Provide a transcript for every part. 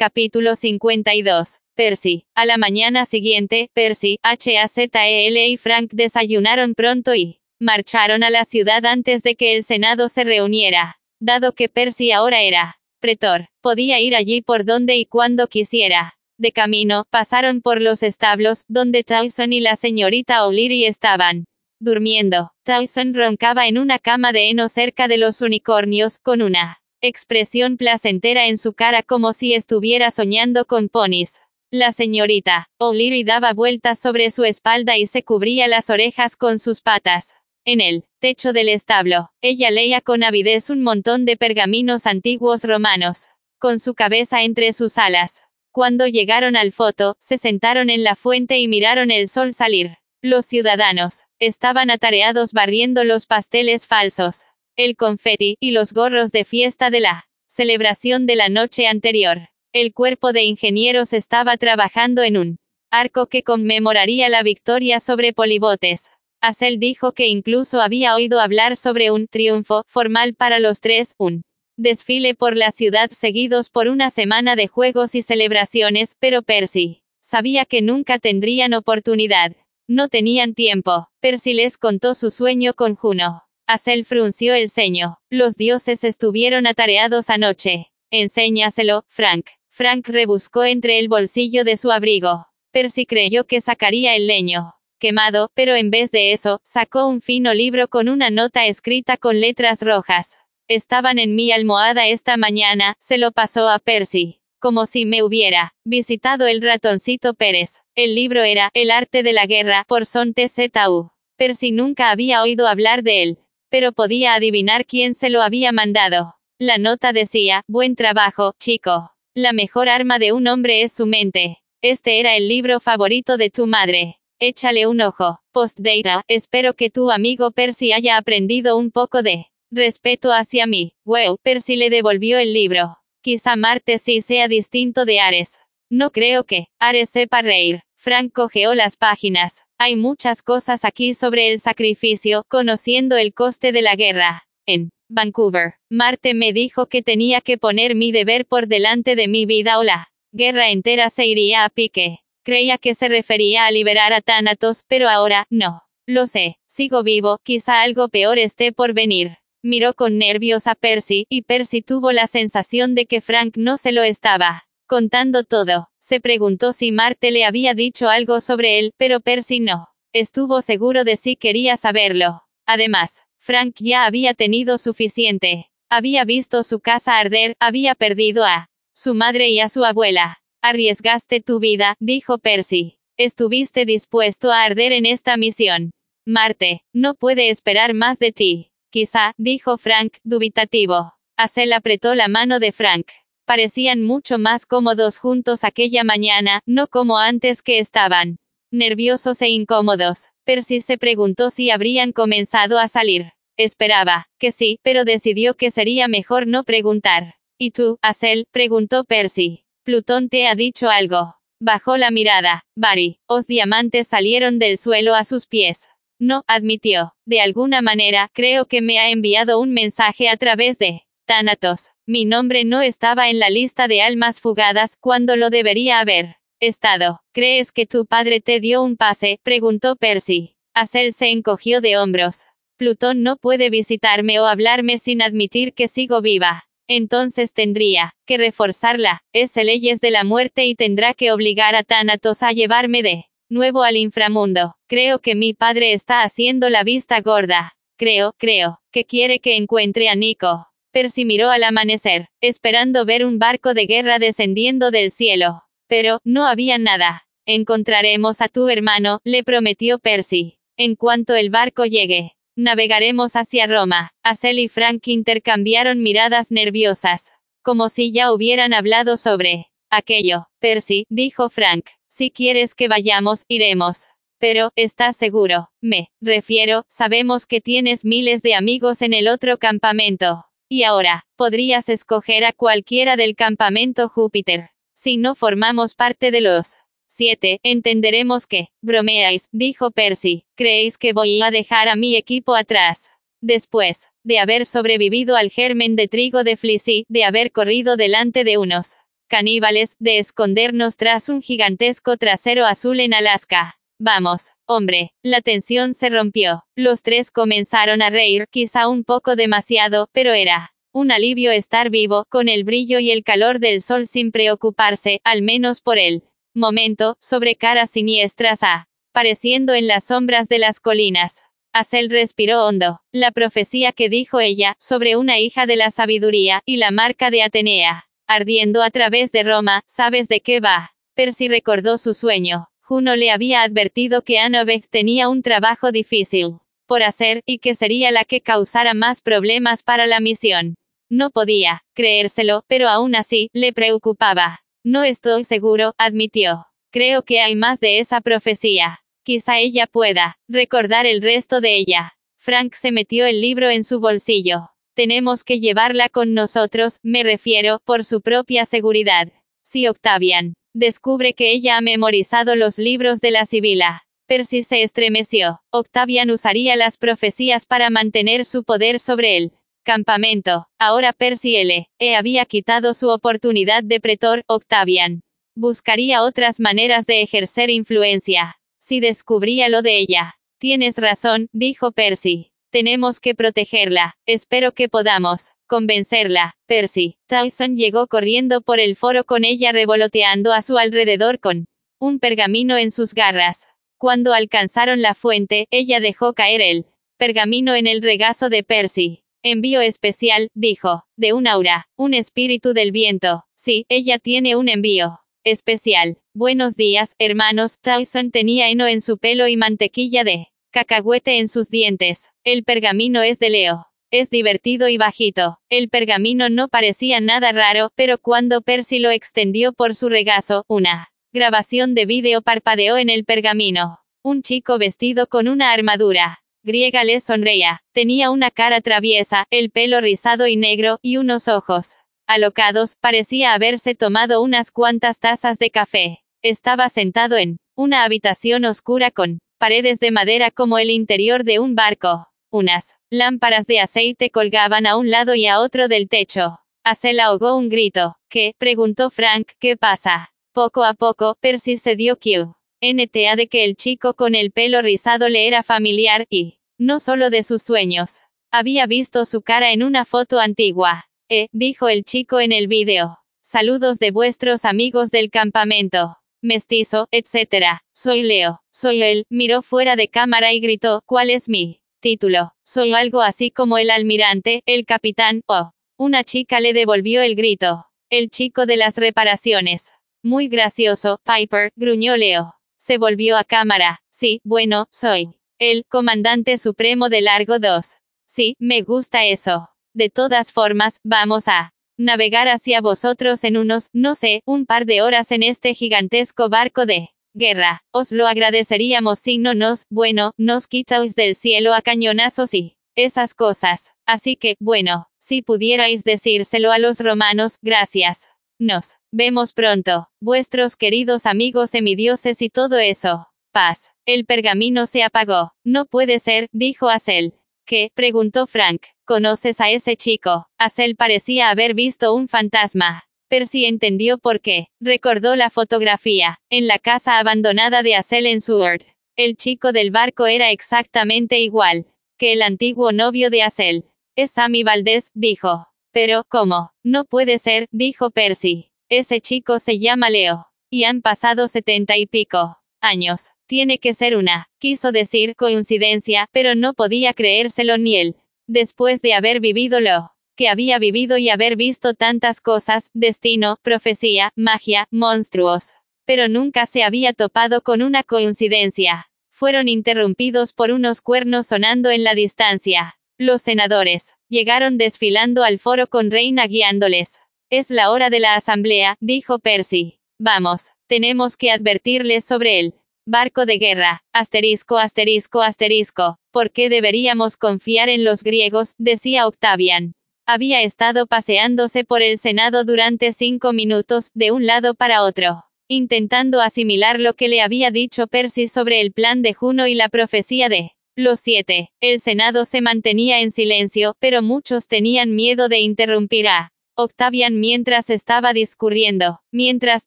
Capítulo 52. Percy. A la mañana siguiente, Percy, HAZEL y Frank desayunaron pronto y marcharon a la ciudad antes de que el Senado se reuniera. Dado que Percy ahora era pretor, podía ir allí por donde y cuando quisiera. De camino, pasaron por los establos, donde Tyson y la señorita O'Leary estaban durmiendo. Tyson roncaba en una cama de heno cerca de los unicornios, con una expresión placentera en su cara como si estuviera soñando con ponis. La señorita O'Leary daba vueltas sobre su espalda y se cubría las orejas con sus patas. En el techo del establo, ella leía con avidez un montón de pergaminos antiguos romanos, con su cabeza entre sus alas. Cuando llegaron al foto, se sentaron en la fuente y miraron el sol salir. Los ciudadanos estaban atareados barriendo los pasteles falsos el confeti y los gorros de fiesta de la celebración de la noche anterior. El cuerpo de ingenieros estaba trabajando en un arco que conmemoraría la victoria sobre polibotes. Asel dijo que incluso había oído hablar sobre un triunfo formal para los tres, un desfile por la ciudad seguidos por una semana de juegos y celebraciones, pero Percy sabía que nunca tendrían oportunidad. No tenían tiempo. Percy les contó su sueño con Juno. Asel frunció el ceño. Los dioses estuvieron atareados anoche. Enséñaselo, Frank. Frank rebuscó entre el bolsillo de su abrigo. Percy creyó que sacaría el leño quemado, pero en vez de eso, sacó un fino libro con una nota escrita con letras rojas. Estaban en mi almohada esta mañana, se lo pasó a Percy. Como si me hubiera visitado el ratoncito Pérez. El libro era El arte de la guerra, por Son TZU. Percy nunca había oído hablar de él pero podía adivinar quién se lo había mandado. La nota decía, buen trabajo, chico. La mejor arma de un hombre es su mente. Este era el libro favorito de tu madre. Échale un ojo. Postdata, espero que tu amigo Percy haya aprendido un poco de respeto hacia mí. Wow, Percy le devolvió el libro. Quizá Marte sí sea distinto de Ares. No creo que Ares sepa reír. Frank cogeó las páginas. Hay muchas cosas aquí sobre el sacrificio, conociendo el coste de la guerra. En Vancouver, Marte me dijo que tenía que poner mi deber por delante de mi vida o la guerra entera se iría a pique. Creía que se refería a liberar a Thanatos, pero ahora, no. Lo sé, sigo vivo, quizá algo peor esté por venir. Miró con nervios a Percy, y Percy tuvo la sensación de que Frank no se lo estaba contando todo. Se preguntó si Marte le había dicho algo sobre él, pero Percy no. Estuvo seguro de si quería saberlo. Además, Frank ya había tenido suficiente. Había visto su casa arder, había perdido a su madre y a su abuela. Arriesgaste tu vida, dijo Percy. Estuviste dispuesto a arder en esta misión. Marte, no puede esperar más de ti. Quizá, dijo Frank, dubitativo. Asel apretó la mano de Frank. Parecían mucho más cómodos juntos aquella mañana, no como antes que estaban nerviosos e incómodos. Percy se preguntó si habrían comenzado a salir. Esperaba que sí, pero decidió que sería mejor no preguntar. ¿Y tú, Asel? preguntó Percy. Plutón te ha dicho algo. Bajó la mirada. Barry, os diamantes salieron del suelo a sus pies. No, admitió. De alguna manera, creo que me ha enviado un mensaje a través de Thanatos. Mi nombre no estaba en la lista de almas fugadas, cuando lo debería haber estado. ¿Crees que tu padre te dio un pase? preguntó Percy. Asel se encogió de hombros. Plutón no puede visitarme o hablarme sin admitir que sigo viva. Entonces tendría que reforzarla, ese leyes de la muerte y tendrá que obligar a Thanatos a llevarme de nuevo al inframundo. Creo que mi padre está haciendo la vista gorda. Creo, creo, que quiere que encuentre a Nico. Percy miró al amanecer, esperando ver un barco de guerra descendiendo del cielo. Pero, no había nada. Encontraremos a tu hermano, le prometió Percy. En cuanto el barco llegue, navegaremos hacia Roma. Asel y Frank intercambiaron miradas nerviosas. como si ya hubieran hablado sobre aquello. Percy, dijo Frank, si quieres que vayamos, iremos. Pero, ¿estás seguro? Me refiero, sabemos que tienes miles de amigos en el otro campamento. Y ahora, podrías escoger a cualquiera del campamento Júpiter. Si no formamos parte de los 7, entenderemos que, bromeáis, dijo Percy, creéis que voy a dejar a mi equipo atrás. Después, de haber sobrevivido al germen de trigo de Fleecy, de haber corrido delante de unos caníbales, de escondernos tras un gigantesco trasero azul en Alaska. Vamos, hombre, la tensión se rompió. Los tres comenzaron a reír, quizá un poco demasiado, pero era un alivio estar vivo, con el brillo y el calor del sol sin preocuparse, al menos por él momento, sobre caras siniestras a, pareciendo en las sombras de las colinas. Asel respiró hondo. La profecía que dijo ella, sobre una hija de la sabiduría, y la marca de Atenea, ardiendo a través de Roma, ¿sabes de qué va? Percy recordó su sueño. Juno le había advertido que Annabeth tenía un trabajo difícil por hacer, y que sería la que causara más problemas para la misión. No podía creérselo, pero aún así, le preocupaba. No estoy seguro, admitió. Creo que hay más de esa profecía. Quizá ella pueda recordar el resto de ella. Frank se metió el libro en su bolsillo. Tenemos que llevarla con nosotros, me refiero, por su propia seguridad. Si Octavian descubre que ella ha memorizado los libros de la Sibila. Percy se estremeció. Octavian usaría las profecías para mantener su poder sobre él. Campamento. Ahora Percy L. E había quitado su oportunidad de pretor, Octavian. Buscaría otras maneras de ejercer influencia. Si descubría lo de ella. Tienes razón, dijo Percy. Tenemos que protegerla. Espero que podamos convencerla. Percy. Tyson llegó corriendo por el foro con ella revoloteando a su alrededor con un pergamino en sus garras. Cuando alcanzaron la fuente, ella dejó caer el pergamino en el regazo de Percy. Envío especial, dijo, de un aura, un espíritu del viento. Sí, ella tiene un envío especial. Buenos días, hermanos. Tyson tenía heno en su pelo y mantequilla de cacahuete en sus dientes. El pergamino es de Leo. Es divertido y bajito. El pergamino no parecía nada raro, pero cuando Percy lo extendió por su regazo, una grabación de vídeo parpadeó en el pergamino. Un chico vestido con una armadura griega le sonreía. Tenía una cara traviesa, el pelo rizado y negro, y unos ojos alocados, parecía haberse tomado unas cuantas tazas de café. Estaba sentado en una habitación oscura con paredes de madera como el interior de un barco. Unas lámparas de aceite colgaban a un lado y a otro del techo. Asel ahogó un grito. ¿Qué? preguntó Frank. ¿Qué pasa? Poco a poco, Percy se dio Q. NTA de que el chico con el pelo rizado le era familiar, y no solo de sus sueños. Había visto su cara en una foto antigua. Eh, dijo el chico en el vídeo. Saludos de vuestros amigos del campamento. Mestizo, etc. Soy Leo. Soy él. Miró fuera de cámara y gritó, ¿cuál es mi título? Soy algo así como el almirante, el capitán, o. Una chica le devolvió el grito. El chico de las reparaciones. Muy gracioso, Piper, gruñó Leo. Se volvió a cámara. Sí, bueno, soy. El comandante supremo de Largo 2. Sí, me gusta eso. De todas formas, vamos a navegar hacia vosotros en unos, no sé, un par de horas en este gigantesco barco de guerra. Os lo agradeceríamos si no nos, bueno, nos quitáis del cielo a cañonazos y esas cosas. Así que, bueno, si pudierais decírselo a los romanos, gracias. Nos vemos pronto, vuestros queridos amigos semidioses y todo eso. Paz. El pergamino se apagó. No puede ser, dijo Asel. ¿Qué? preguntó Frank. ¿Conoces a ese chico? Asel parecía haber visto un fantasma. Percy entendió por qué. Recordó la fotografía, en la casa abandonada de Asel en Seward. El chico del barco era exactamente igual que el antiguo novio de Asel. Es Sammy Valdés, dijo. Pero, ¿cómo? No puede ser, dijo Percy. Ese chico se llama Leo. Y han pasado setenta y pico años. Tiene que ser una, quiso decir, coincidencia, pero no podía creérselo ni él. Después de haber vivido lo que había vivido y haber visto tantas cosas, destino, profecía, magia, monstruos. Pero nunca se había topado con una coincidencia. Fueron interrumpidos por unos cuernos sonando en la distancia. Los senadores llegaron desfilando al foro con Reina guiándoles. Es la hora de la asamblea, dijo Percy. Vamos, tenemos que advertirles sobre él. Barco de guerra, asterisco, asterisco, asterisco. ¿Por qué deberíamos confiar en los griegos? decía Octavian. Había estado paseándose por el Senado durante cinco minutos, de un lado para otro, intentando asimilar lo que le había dicho Percy sobre el plan de Juno y la profecía de los siete. El Senado se mantenía en silencio, pero muchos tenían miedo de interrumpir a Octavian mientras estaba discurriendo. Mientras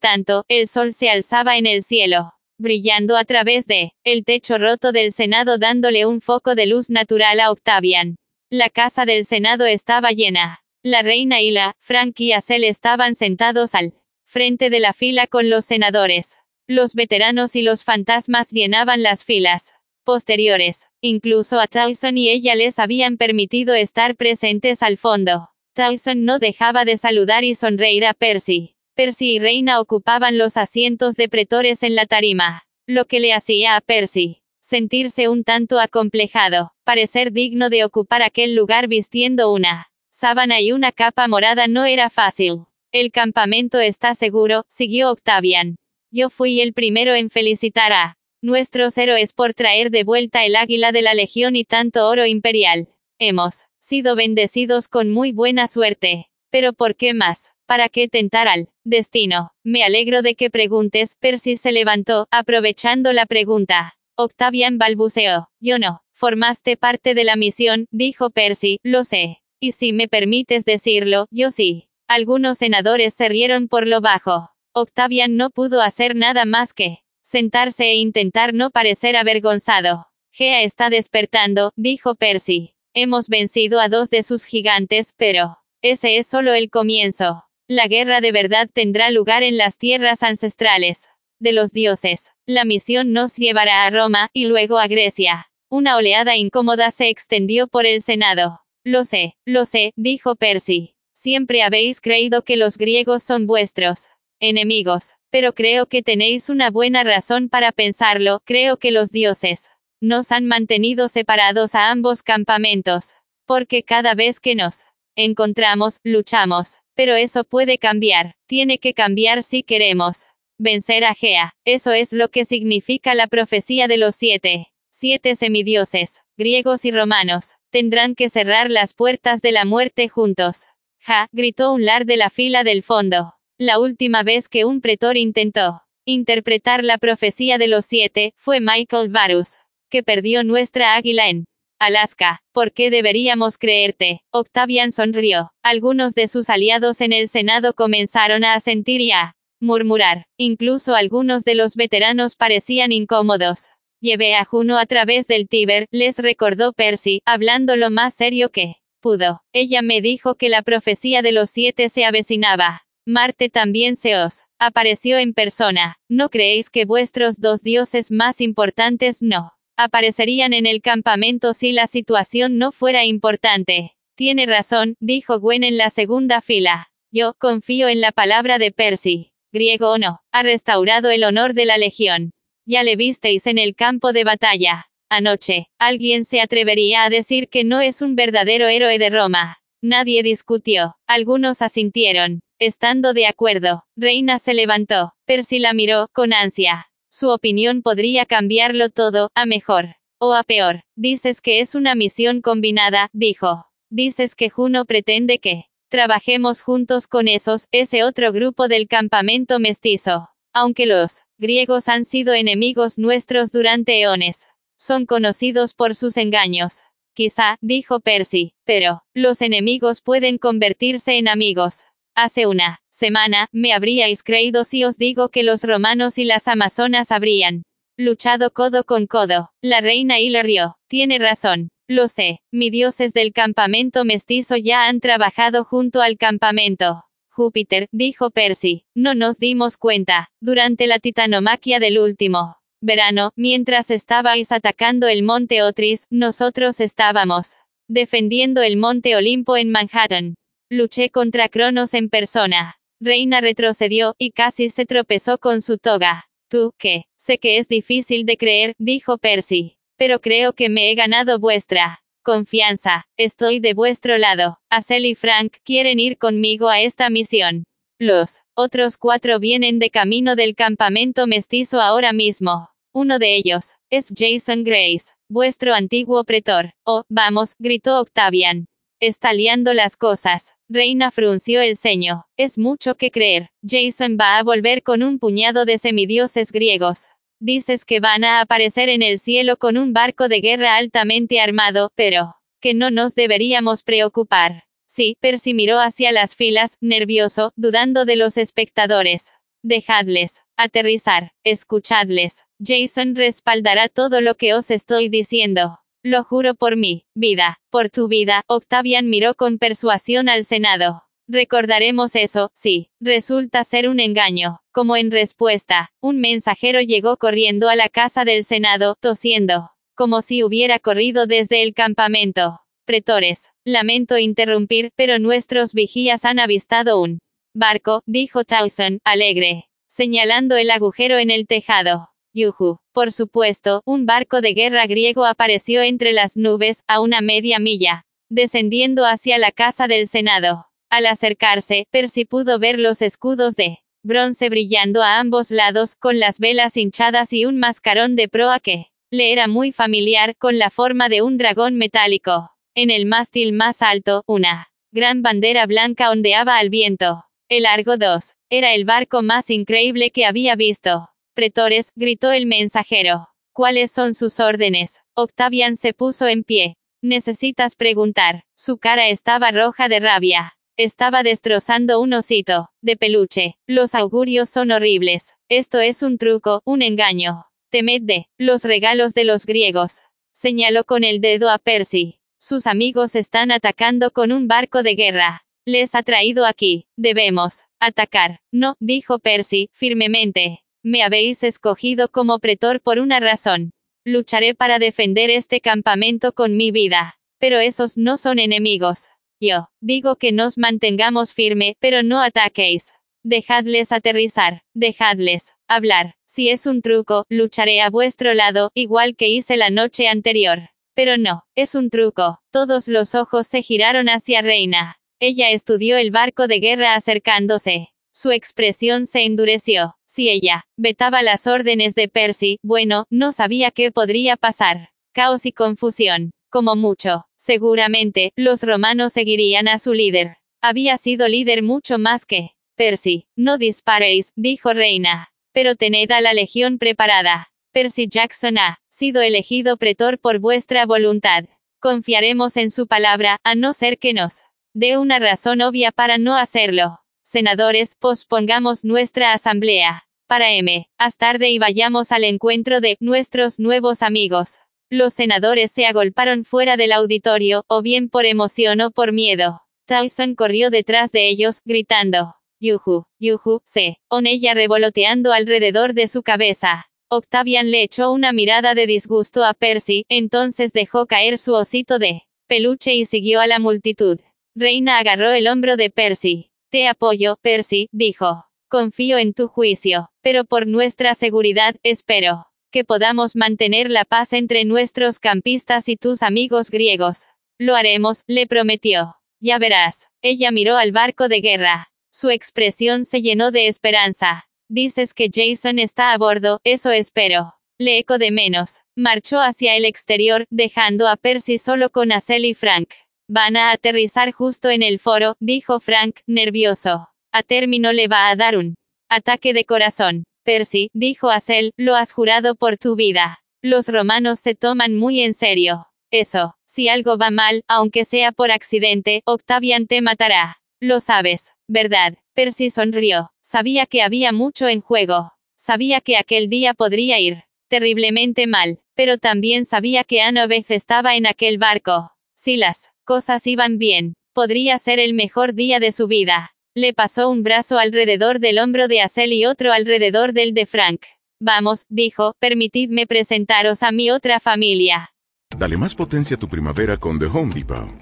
tanto, el sol se alzaba en el cielo brillando a través de el techo roto del Senado dándole un foco de luz natural a Octavian. La casa del Senado estaba llena. La reina y la Frank y Acel estaban sentados al frente de la fila con los senadores. Los veteranos y los fantasmas llenaban las filas posteriores. Incluso a Tyson y ella les habían permitido estar presentes al fondo. Tyson no dejaba de saludar y sonreír a Percy. Percy y Reina ocupaban los asientos de pretores en la tarima, lo que le hacía a Percy sentirse un tanto acomplejado, parecer digno de ocupar aquel lugar vistiendo una sábana y una capa morada no era fácil. El campamento está seguro, siguió Octavian. Yo fui el primero en felicitar a nuestros héroes por traer de vuelta el águila de la Legión y tanto oro imperial. Hemos sido bendecidos con muy buena suerte. Pero ¿por qué más? ¿Para qué tentar al destino? Me alegro de que preguntes. Percy se levantó, aprovechando la pregunta. Octavian balbuceó. Yo no. Formaste parte de la misión, dijo Percy, lo sé. Y si me permites decirlo, yo sí. Algunos senadores se rieron por lo bajo. Octavian no pudo hacer nada más que sentarse e intentar no parecer avergonzado. Gea está despertando, dijo Percy. Hemos vencido a dos de sus gigantes, pero ese es solo el comienzo. La guerra de verdad tendrá lugar en las tierras ancestrales de los dioses. La misión nos llevará a Roma, y luego a Grecia. Una oleada incómoda se extendió por el Senado. Lo sé, lo sé, dijo Percy. Siempre habéis creído que los griegos son vuestros enemigos, pero creo que tenéis una buena razón para pensarlo, creo que los dioses nos han mantenido separados a ambos campamentos, porque cada vez que nos encontramos, luchamos, pero eso puede cambiar, tiene que cambiar si queremos vencer a Gea. Eso es lo que significa la profecía de los siete. Siete semidioses, griegos y romanos, tendrán que cerrar las puertas de la muerte juntos. Ja, gritó un lar de la fila del fondo. La última vez que un pretor intentó interpretar la profecía de los siete, fue Michael Varus, que perdió nuestra águila en Alaska, ¿por qué deberíamos creerte? Octavian sonrió. Algunos de sus aliados en el Senado comenzaron a asentir y a murmurar. Incluso algunos de los veteranos parecían incómodos. Llevé a Juno a través del Tíber, les recordó Percy, hablando lo más serio que pudo. Ella me dijo que la profecía de los siete se avecinaba. Marte también se os apareció en persona. ¿No creéis que vuestros dos dioses más importantes no aparecerían en el campamento si la situación no fuera importante. Tiene razón, dijo Gwen en la segunda fila. Yo confío en la palabra de Percy. Griego o no, ha restaurado el honor de la legión. Ya le visteis en el campo de batalla. Anoche, ¿alguien se atrevería a decir que no es un verdadero héroe de Roma? Nadie discutió. Algunos asintieron. Estando de acuerdo, Reina se levantó. Percy la miró, con ansia. Su opinión podría cambiarlo todo, a mejor. O a peor. Dices que es una misión combinada, dijo. Dices que Juno pretende que trabajemos juntos con esos, ese otro grupo del campamento mestizo. Aunque los griegos han sido enemigos nuestros durante eones. Son conocidos por sus engaños. Quizá, dijo Percy, pero, los enemigos pueden convertirse en amigos. Hace una semana, me habríais creído si os digo que los romanos y las amazonas habrían luchado codo con codo. La reina rió. Tiene razón. Lo sé, mi dioses del campamento mestizo ya han trabajado junto al campamento. Júpiter, dijo Percy, no nos dimos cuenta, durante la titanomaquia del último verano, mientras estabais atacando el monte Otris, nosotros estábamos defendiendo el monte Olimpo en Manhattan. Luché contra Cronos en persona. Reina retrocedió, y casi se tropezó con su toga. Tú, ¿qué? Sé que es difícil de creer, dijo Percy. Pero creo que me he ganado vuestra Confianza, estoy de vuestro lado. Acel y Frank quieren ir conmigo a esta misión. Los otros cuatro vienen de camino del campamento mestizo ahora mismo. Uno de ellos es Jason Grace, vuestro antiguo pretor. Oh, vamos, gritó Octavian. Está liando las cosas. Reina frunció el ceño. Es mucho que creer. Jason va a volver con un puñado de semidioses griegos. Dices que van a aparecer en el cielo con un barco de guerra altamente armado, pero que no nos deberíamos preocupar. Sí, Percy miró hacia las filas, nervioso, dudando de los espectadores. Dejadles aterrizar, escuchadles. Jason respaldará todo lo que os estoy diciendo. Lo juro por mí, vida, por tu vida. Octavian miró con persuasión al Senado. Recordaremos eso, sí, resulta ser un engaño. Como en respuesta, un mensajero llegó corriendo a la casa del Senado, tosiendo, como si hubiera corrido desde el campamento. Pretores, lamento interrumpir, pero nuestros vigías han avistado un barco, dijo Towson, alegre, señalando el agujero en el tejado. Yuhu. Por supuesto, un barco de guerra griego apareció entre las nubes, a una media milla, descendiendo hacia la casa del Senado. Al acercarse, Percy pudo ver los escudos de bronce brillando a ambos lados, con las velas hinchadas y un mascarón de proa que le era muy familiar, con la forma de un dragón metálico. En el mástil más alto, una gran bandera blanca ondeaba al viento. El Argo 2 era el barco más increíble que había visto. Pretores, gritó el mensajero. ¿Cuáles son sus órdenes? Octavian se puso en pie. Necesitas preguntar. Su cara estaba roja de rabia. Estaba destrozando un osito, de peluche. Los augurios son horribles. Esto es un truco, un engaño. Temed de los regalos de los griegos. Señaló con el dedo a Percy. Sus amigos están atacando con un barco de guerra. Les ha traído aquí. Debemos atacar. No, dijo Percy, firmemente. Me habéis escogido como pretor por una razón. Lucharé para defender este campamento con mi vida. Pero esos no son enemigos. Yo, digo que nos mantengamos firme, pero no ataquéis. Dejadles aterrizar, dejadles hablar. Si es un truco, lucharé a vuestro lado, igual que hice la noche anterior. Pero no, es un truco. Todos los ojos se giraron hacia Reina. Ella estudió el barco de guerra acercándose. Su expresión se endureció. Si ella vetaba las órdenes de Percy, bueno, no sabía qué podría pasar. Caos y confusión. Como mucho. Seguramente, los romanos seguirían a su líder. Había sido líder mucho más que Percy. No disparéis, dijo Reina. Pero tened a la legión preparada. Percy Jackson ha sido elegido pretor por vuestra voluntad. Confiaremos en su palabra, a no ser que nos dé una razón obvia para no hacerlo. Senadores, pospongamos nuestra asamblea. Para M. Hasta tarde y vayamos al encuentro de nuestros nuevos amigos. Los senadores se agolparon fuera del auditorio, o bien por emoción o por miedo. Tyson corrió detrás de ellos, gritando. Yuhu, yuhu, se, on ella revoloteando alrededor de su cabeza. Octavian le echó una mirada de disgusto a Percy, entonces dejó caer su osito de peluche y siguió a la multitud. Reina agarró el hombro de Percy. Te apoyo, Percy, dijo. Confío en tu juicio, pero por nuestra seguridad, espero que podamos mantener la paz entre nuestros campistas y tus amigos griegos. Lo haremos, le prometió. Ya verás. Ella miró al barco de guerra. Su expresión se llenó de esperanza. Dices que Jason está a bordo, eso espero. Le eco de menos. Marchó hacia el exterior, dejando a Percy solo con Acel y Frank. Van a aterrizar justo en el foro, dijo Frank, nervioso. A término le va a dar un ataque de corazón. Percy, dijo Acel, lo has jurado por tu vida. Los romanos se toman muy en serio. Eso, si algo va mal, aunque sea por accidente, Octavian te matará. Lo sabes, ¿verdad? Percy sonrió. Sabía que había mucho en juego. Sabía que aquel día podría ir terriblemente mal, pero también sabía que Annabeth estaba en aquel barco. Silas, cosas iban bien. Podría ser el mejor día de su vida. Le pasó un brazo alrededor del hombro de Acel y otro alrededor del de Frank. Vamos, dijo, permitidme presentaros a mi otra familia. Dale más potencia a tu primavera con The Home Depot.